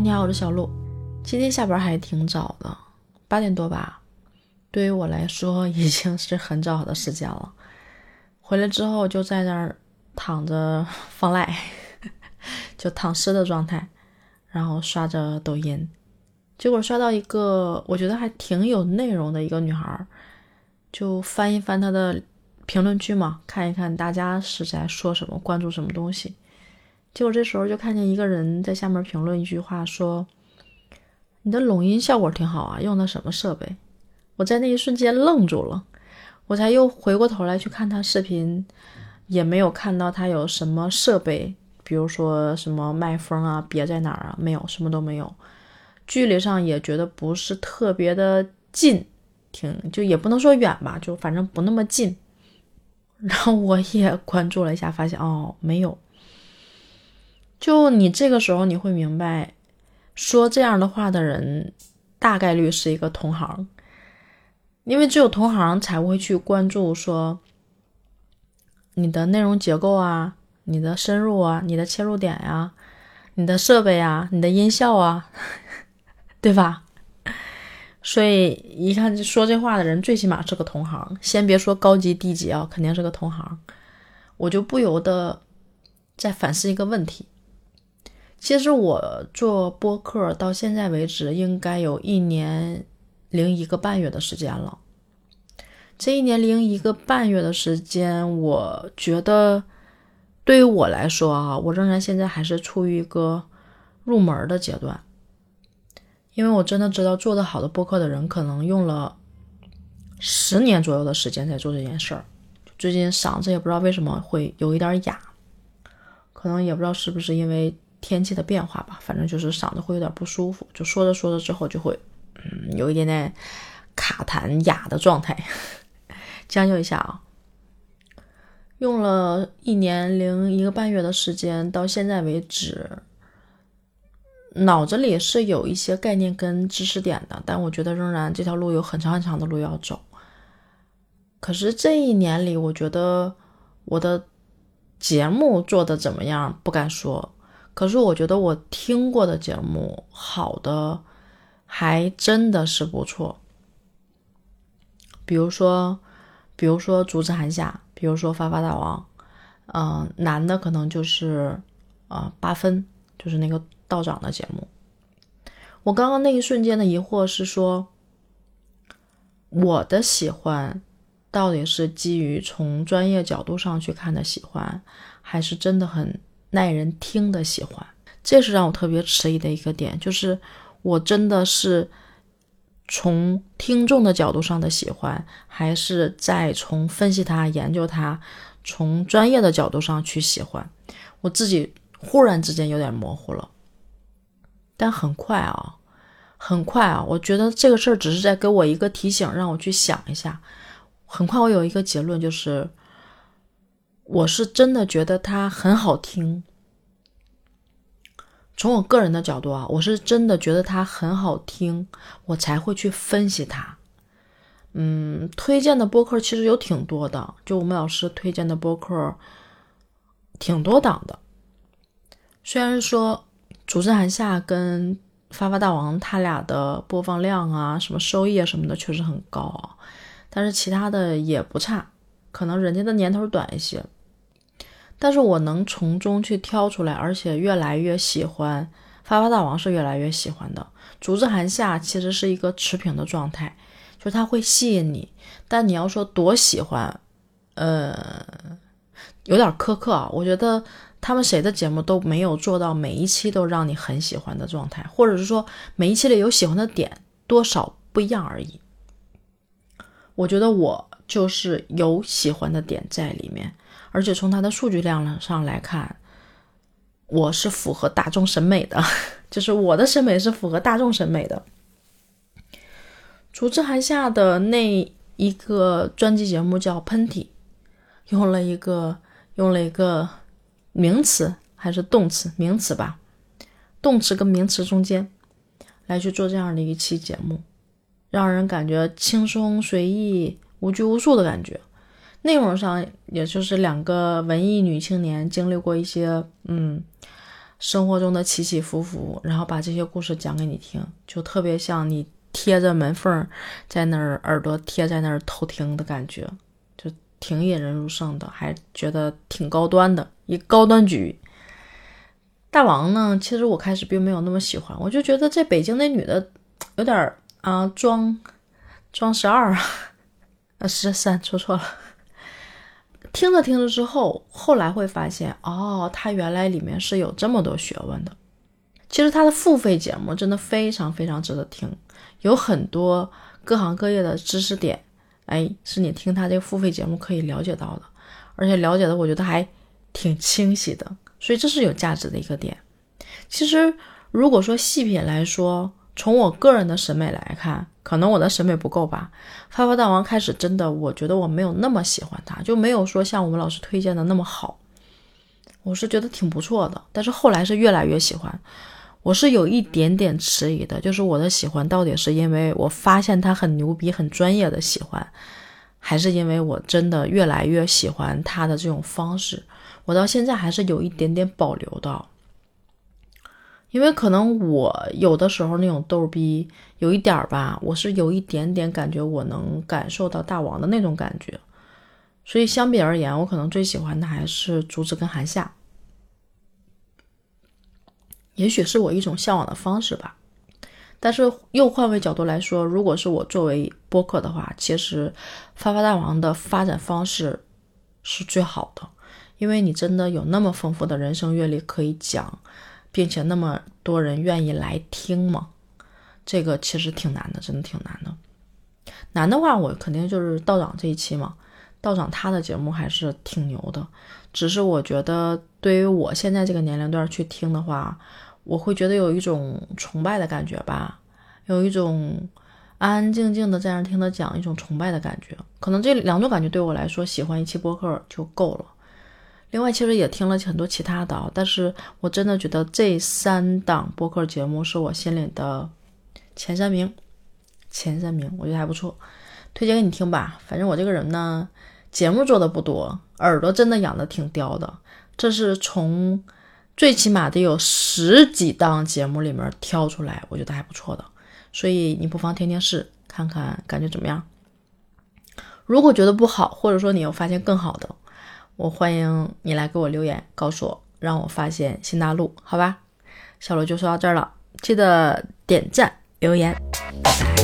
嗨，你好，我是小鹿。今天下班还挺早的，八点多吧。对于我来说，已经是很早的时间了。回来之后就在那儿躺着放赖，就躺尸的状态，然后刷着抖音。结果刷到一个我觉得还挺有内容的一个女孩，就翻一翻她的评论区嘛，看一看大家是在说什么，关注什么东西。结果这时候就看见一个人在下面评论一句话，说：“你的拢音效果挺好啊，用的什么设备？”我在那一瞬间愣住了，我才又回过头来去看他视频，也没有看到他有什么设备，比如说什么麦风啊，别在哪儿啊，没有，什么都没有。距离上也觉得不是特别的近，挺就也不能说远吧，就反正不那么近。然后我也关注了一下，发现哦，没有。就你这个时候，你会明白，说这样的话的人，大概率是一个同行，因为只有同行才会去关注说你的内容结构啊，你的深入啊，你的切入点呀，你的设备啊，你的音效啊，对吧？所以一看说这话的人，最起码是个同行，先别说高级低级啊，肯定是个同行。我就不由得在反思一个问题。其实我做播客到现在为止，应该有一年零一个半月的时间了。这一年零一个半月的时间，我觉得对于我来说啊，我仍然现在还是处于一个入门的阶段。因为我真的知道，做得好的播客的人，可能用了十年左右的时间在做这件事儿。最近嗓子也不知道为什么会有一点哑，可能也不知道是不是因为。天气的变化吧，反正就是嗓子会有点不舒服，就说着说着之后就会，嗯，有一点点卡痰哑的状态，将就一下啊。用了一年零一个半月的时间，到现在为止，脑子里是有一些概念跟知识点的，但我觉得仍然这条路有很长很长的路要走。可是这一年里，我觉得我的节目做的怎么样，不敢说。可是我觉得我听过的节目好的还真的是不错，比如说，比如说《竹子寒夏》，比如说《发发大王》，嗯，男的可能就是啊八分，就是那个道长的节目。我刚刚那一瞬间的疑惑是说，我的喜欢到底是基于从专业角度上去看的喜欢，还是真的很。耐人听的喜欢，这是让我特别迟疑的一个点。就是我真的是从听众的角度上的喜欢，还是在从分析他、研究他，从专业的角度上去喜欢？我自己忽然之间有点模糊了。但很快啊，很快啊，我觉得这个事儿只是在给我一个提醒，让我去想一下。很快，我有一个结论，就是。我是真的觉得它很好听。从我个人的角度啊，我是真的觉得它很好听，我才会去分析它。嗯，推荐的播客其实有挺多的，就我们老师推荐的播客挺多档的。虽然说《主持人韩夏》跟《发发大王》他俩的播放量啊、什么收益啊什么的确实很高啊，但是其他的也不差，可能人家的年头短一些。但是我能从中去挑出来，而且越来越喜欢发发大王是越来越喜欢的。竹子寒夏其实是一个持平的状态，就它会吸引你，但你要说多喜欢，呃，有点苛刻啊。我觉得他们谁的节目都没有做到每一期都让你很喜欢的状态，或者是说每一期里有喜欢的点多少不一样而已。我觉得我就是有喜欢的点在里面。而且从它的数据量上来看，我是符合大众审美的，就是我的审美是符合大众审美的。竹之寒夏的那一个专辑节目叫《喷嚏》，用了一个用了一个名词还是动词？名词吧，动词跟名词中间来去做这样的一期节目，让人感觉轻松随意、无拘无束的感觉。内容上，也就是两个文艺女青年经历过一些，嗯，生活中的起起伏伏，然后把这些故事讲给你听，就特别像你贴着门缝在那儿耳朵贴在那儿偷听的感觉，就挺引人入胜的，还觉得挺高端的一高端局。大王呢，其实我开始并没有那么喜欢，我就觉得这北京那女的有点啊装装十二，啊十三说错了。听着听着之后，后来会发现，哦，它原来里面是有这么多学问的。其实它的付费节目真的非常非常值得听，有很多各行各业的知识点，哎，是你听它这个付费节目可以了解到的，而且了解的我觉得还挺清晰的，所以这是有价值的一个点。其实如果说细品来说，从我个人的审美来看，可能我的审美不够吧。发发大王开始真的，我觉得我没有那么喜欢他，就没有说像我们老师推荐的那么好。我是觉得挺不错的，但是后来是越来越喜欢。我是有一点点迟疑的，就是我的喜欢到底是因为我发现他很牛逼、很专业的喜欢，还是因为我真的越来越喜欢他的这种方式？我到现在还是有一点点保留的。因为可能我有的时候那种逗逼有一点儿吧，我是有一点点感觉，我能感受到大王的那种感觉，所以相比而言，我可能最喜欢的还是竹子跟韩夏。也许是我一种向往的方式吧。但是又换位角度来说，如果是我作为播客的话，其实发发大王的发展方式是最好的，因为你真的有那么丰富的人生阅历可以讲。并且那么多人愿意来听吗？这个其实挺难的，真的挺难的。难的话，我肯定就是道长这一期嘛。道长他的节目还是挺牛的，只是我觉得对于我现在这个年龄段去听的话，我会觉得有一种崇拜的感觉吧，有一种安安静静的在那听他讲，一种崇拜的感觉。可能这两种感觉对我来说，喜欢一期播客就够了。另外，其实也听了很多其他的，但是我真的觉得这三档播客节目是我心里的前三名，前三名，我觉得还不错，推荐给你听吧。反正我这个人呢，节目做的不多，耳朵真的养的挺刁的。这是从最起码得有十几档节目里面挑出来，我觉得还不错的，所以你不妨听听试，看看感觉怎么样。如果觉得不好，或者说你有发现更好的。我欢迎你来给我留言，告诉我，让我发现新大陆，好吧？小罗就说到这儿了，记得点赞留言，拜拜。